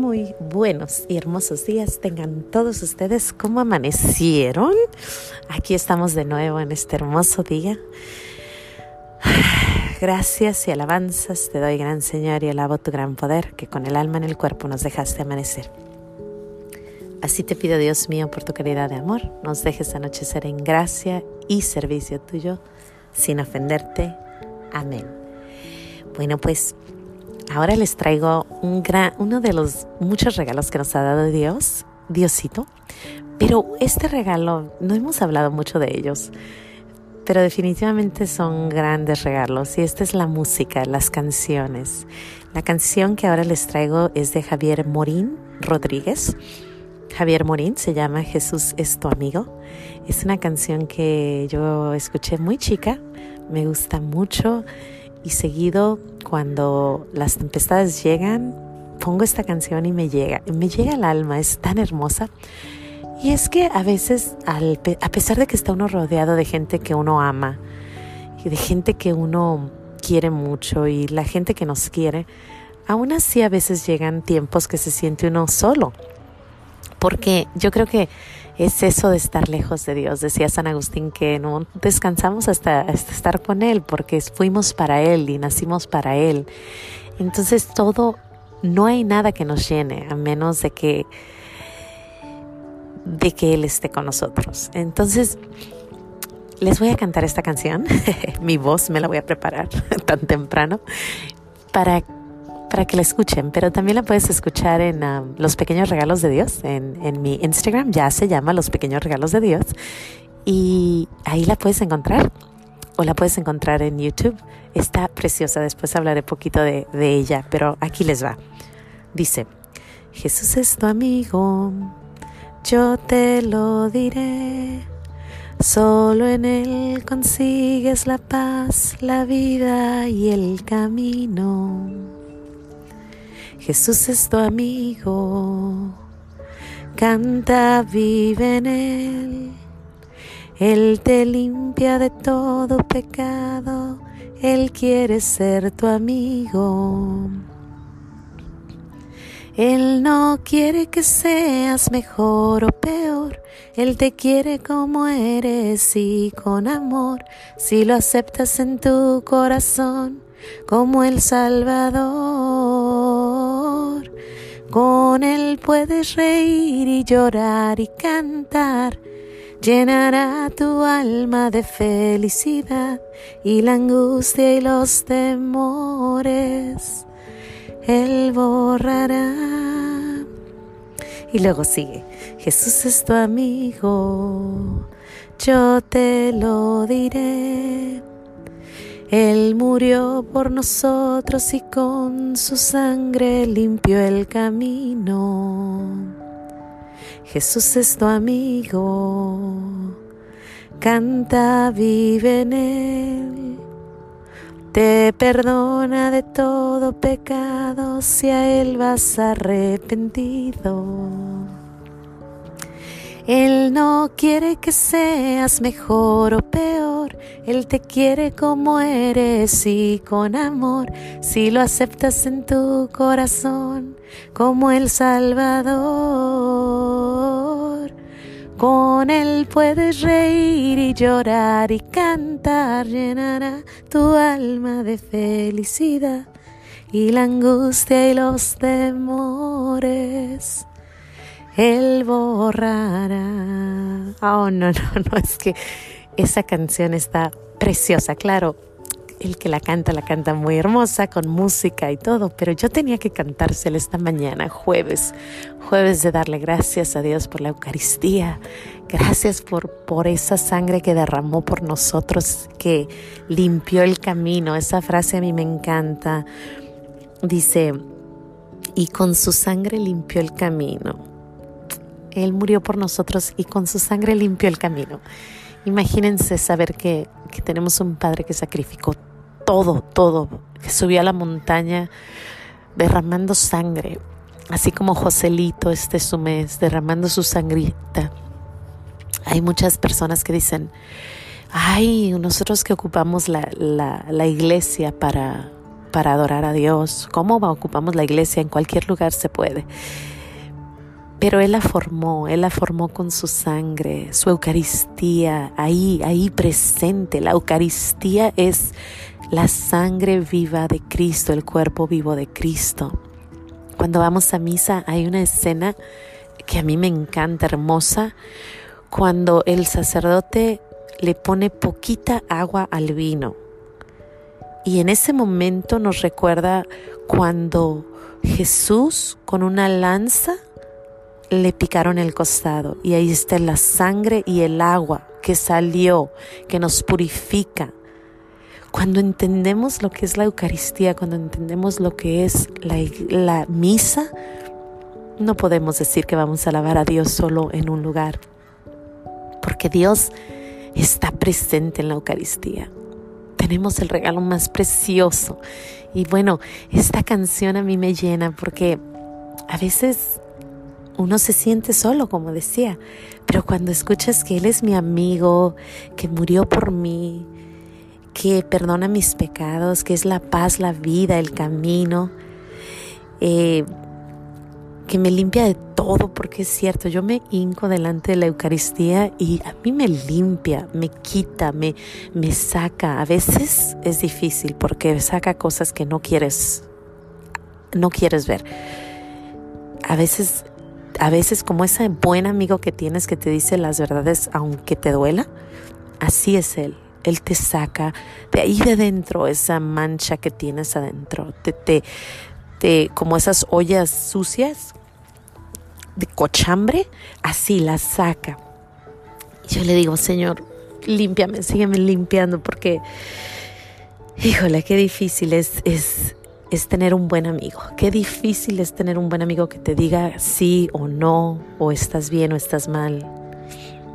muy buenos y hermosos días tengan todos ustedes. ¿Cómo amanecieron? Aquí estamos de nuevo en este hermoso día. Gracias y alabanzas te doy, gran Señor, y alabo tu gran poder que con el alma en el cuerpo nos dejaste amanecer. Así te pido, Dios mío, por tu caridad de amor, nos dejes anochecer en gracia y servicio tuyo, sin ofenderte. Amén. Bueno, pues ahora les traigo un gran, uno de los muchos regalos que nos ha dado Dios, Diosito. Pero este regalo, no hemos hablado mucho de ellos, pero definitivamente son grandes regalos. Y esta es la música, las canciones. La canción que ahora les traigo es de Javier Morín Rodríguez. Javier Morín se llama Jesús es tu amigo. Es una canción que yo escuché muy chica, me gusta mucho y seguido cuando las tempestades llegan, pongo esta canción y me llega, me llega al alma, es tan hermosa. Y es que a veces, a pesar de que está uno rodeado de gente que uno ama y de gente que uno quiere mucho y la gente que nos quiere, aún así a veces llegan tiempos que se siente uno solo. Porque yo creo que es eso de estar lejos de Dios. Decía San Agustín que no descansamos hasta, estar con Él, porque fuimos para Él y nacimos para Él. Entonces todo, no hay nada que nos llene a menos de que, de que Él esté con nosotros. Entonces, les voy a cantar esta canción. Mi voz me la voy a preparar tan temprano para para que la escuchen, pero también la puedes escuchar en um, Los Pequeños Regalos de Dios, en, en mi Instagram, ya se llama Los Pequeños Regalos de Dios, y ahí la puedes encontrar, o la puedes encontrar en YouTube. Está preciosa, después hablaré poquito de, de ella, pero aquí les va. Dice, Jesús es tu amigo, yo te lo diré. Solo en Él consigues la paz, la vida y el camino. Jesús es tu amigo. Canta, vive en Él. Él te limpia de todo pecado. Él quiere ser tu amigo. Él no quiere que seas mejor o peor. Él te quiere como eres y con amor. Si lo aceptas en tu corazón como el Salvador. Con Él puedes reír y llorar y cantar. Llenará tu alma de felicidad y la angustia y los temores. Él borrará. Y luego sigue, Jesús es tu amigo, yo te lo diré. Él murió por nosotros y con su sangre limpió el camino. Jesús es tu amigo, canta, vive en Él. Te perdona de todo pecado si a Él vas arrepentido. Él no quiere que seas mejor o peor, Él te quiere como eres y con amor, si lo aceptas en tu corazón como el Salvador. Con Él puedes reír y llorar y cantar, llenará tu alma de felicidad y la angustia y los temores él borrará. Oh, no, no, no, es que esa canción está preciosa, claro. El que la canta, la canta muy hermosa, con música y todo, pero yo tenía que cantársela esta mañana, jueves, jueves de darle gracias a Dios por la Eucaristía, gracias por, por esa sangre que derramó por nosotros, que limpió el camino. Esa frase a mí me encanta. Dice, y con su sangre limpió el camino. Él murió por nosotros y con su sangre limpió el camino. Imagínense saber que, tenemos un Padre que sacrificó todo, todo, que subió a la montaña derramando sangre, así como Joselito este su mes, derramando su sangrita. Hay muchas personas que dicen, ay, nosotros que ocupamos la, la iglesia para, para adorar a Dios, cómo ocupamos la iglesia, en cualquier lugar se puede. Pero Él la formó, Él la formó con su sangre, su Eucaristía, ahí, ahí presente. La Eucaristía es la sangre viva de Cristo, el cuerpo vivo de Cristo. Cuando vamos a misa hay una escena que a mí me encanta, hermosa, cuando el sacerdote le pone poquita agua al vino. Y en ese momento nos recuerda cuando Jesús con una lanza le picaron el costado y ahí está la sangre y el agua que salió, que nos purifica. Cuando entendemos lo que es la Eucaristía, cuando entendemos lo que es la, la misa, no podemos decir que vamos a alabar a Dios solo en un lugar, porque Dios está presente en la Eucaristía. Tenemos el regalo más precioso. Y bueno, esta canción a mí me llena porque a veces uno se siente solo, como decía, pero cuando escuchas que Él es mi amigo, que murió por mí, que perdona mis pecados, que es la paz, la vida, el camino, eh, que me limpia de todo, porque es cierto, yo me hinco delante de la Eucaristía y a mí me limpia, me quita, me, me saca. A veces es difícil porque saca cosas que no quieres, no quieres ver. A veces, a veces como ese buen amigo que tienes que te dice las verdades aunque te duela, así es Él. Él te saca de ahí de dentro esa mancha que tienes adentro, te, te, te, como esas ollas sucias de cochambre, así la saca. Yo le digo, Señor, límpiame, sígueme limpiando, porque, híjole, qué difícil es, es, es tener un buen amigo. Qué difícil es tener un buen amigo que te diga sí o no, o estás bien o estás mal.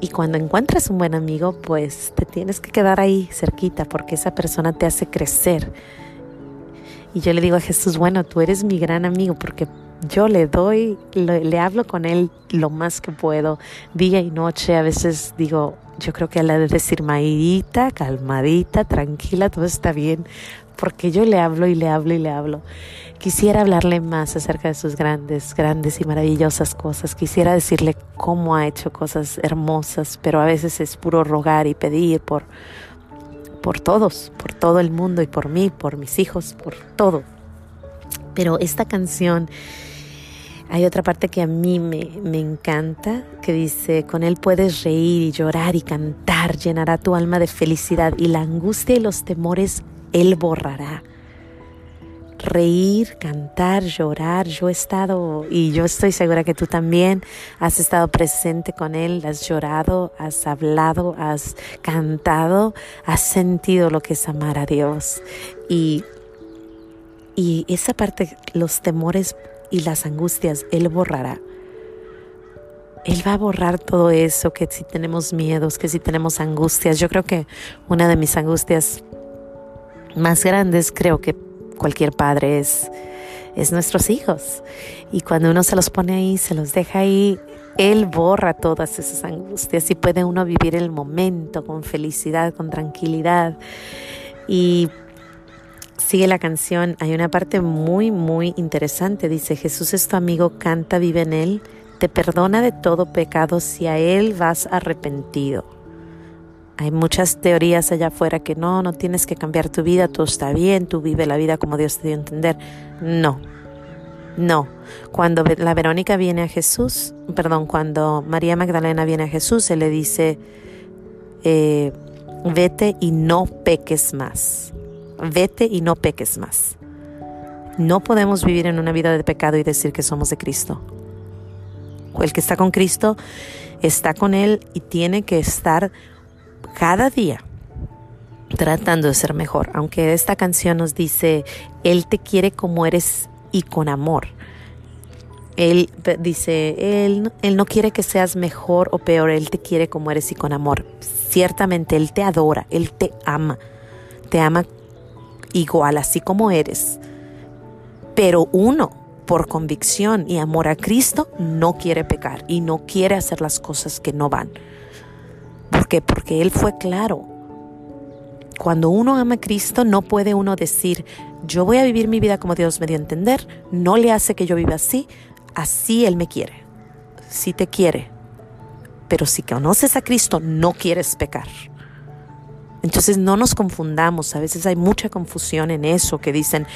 Y cuando encuentras un buen amigo, pues te tienes que quedar ahí cerquita porque esa persona te hace crecer. Y yo le digo a Jesús, bueno, tú eres mi gran amigo porque yo le doy, le, hablo con él lo más que puedo, día y noche. A veces digo, yo creo que él ha de decir, Maidita, calmadita, tranquila, todo está bien, porque yo le hablo y le hablo y le hablo. Quisiera hablarle más acerca de sus grandes, grandes y maravillosas cosas. Quisiera decirle cómo ha hecho cosas hermosas, pero a veces es puro rogar y pedir por, por todos, por todo el mundo y por mí, por mis hijos, por todo. Pero esta canción hay otra parte que a mí me, me, encanta, que dice, con él puedes reír y llorar y cantar, llenará tu alma de felicidad y la angustia y los temores él borrará. Reír, cantar, llorar, yo he estado y yo estoy segura que tú también has estado presente con Él, has llorado, has hablado, has cantado, has sentido lo que es amar a Dios. Y, y esa parte, los temores y las angustias, Él borrará. Él va a borrar todo eso, que si tenemos miedos, que si tenemos angustias. Yo creo que una de mis angustias más grandes, creo que cualquier padre es, es nuestros hijos. Y cuando uno se los pone ahí, se los deja ahí, Él borra todas esas angustias y puede uno vivir el momento con felicidad, con tranquilidad. Y sigue la canción, hay una parte muy, muy interesante. Dice, Jesús es tu amigo, canta, vive en Él, te perdona de todo pecado si a Él vas arrepentido. Hay muchas teorías allá afuera que no, no tienes que cambiar tu vida, todo está bien, tú vive la vida como Dios te dio a entender. No, no. Cuando la Verónica viene a Jesús, perdón, cuando María Magdalena viene a Jesús, Él le dice, eh, vete y no peques más vete y no peques más. No podemos vivir en una vida de pecado y decir que somos de Cristo. El que está con Cristo está con Él y tiene que estar cada día tratando de ser mejor. Aunque esta canción nos dice, Él te quiere como eres y con amor. Él dice, él, él no quiere que seas mejor o peor, Él te quiere como eres y con amor. Ciertamente Él te adora, Él te ama, te ama igual así como eres. Pero uno, por convicción y amor a Cristo, no quiere pecar y no quiere hacer las cosas que no van. ¿Por qué? Porque Él fue claro. cuando uno ama a Cristo, no puede uno decir, yo voy a vivir mi vida como Dios me dio a entender, no le hace que yo viva así, así Él me quiere. Si te quiere, pero si conoces a Cristo, no quieres pecar. Entonces no nos confundamos, a veces hay mucha confusión en eso, que dicen,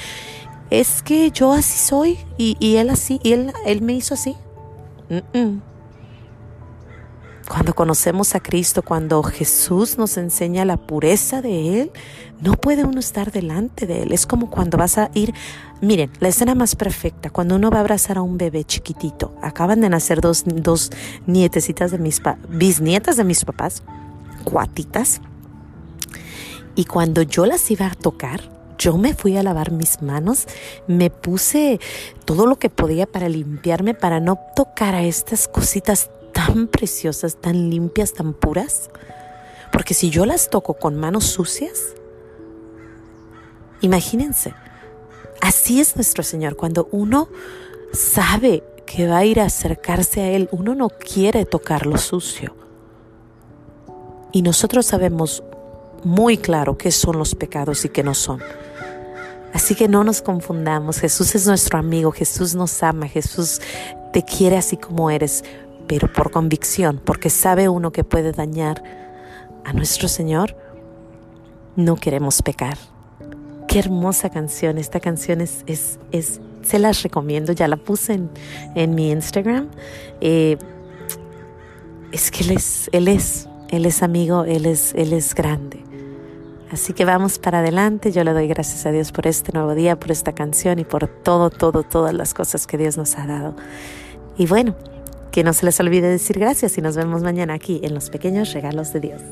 es que yo así soy y, Él así, y Él, él me hizo así. Cuando conocemos a Cristo, cuando Jesús nos enseña la pureza de Él, no puede uno estar delante de Él. Es como cuando vas a ir, miren, la escena más perfecta, cuando uno va a abrazar a un bebé chiquitito. Acaban de nacer dos, dos nietecitas de mis, bisnietas de mis papás, cuatitas. Y cuando yo las iba a tocar, yo me fui a lavar mis manos, me puse todo lo que podía para limpiarme, para no tocar a estas cositas tan preciosas, tan limpias, tan puras. Porque si yo las toco con manos sucias, imagínense, así es nuestro Señor. Cuando uno sabe que va a ir a acercarse a Él, uno no quiere tocar lo sucio. Y nosotros sabemos muy claro qué son los pecados y qué no son. Así que no nos confundamos, Jesús es nuestro amigo, Jesús nos ama, Jesús te quiere así como eres, pero por convicción, porque sabe uno que puede dañar a nuestro Señor, no queremos pecar. Qué hermosa canción, esta canción es, es, es se las recomiendo, ya la puse en, en mi Instagram. Eh, es que Él es, Él es, Él es amigo, Él es, Él es grande. Así que vamos para adelante. Yo le doy gracias a Dios por este nuevo día, por esta canción y por todo, todo, todas las cosas que Dios nos ha dado. Y bueno, que no se les olvide decir gracias y nos vemos mañana aquí en los pequeños regalos de Dios.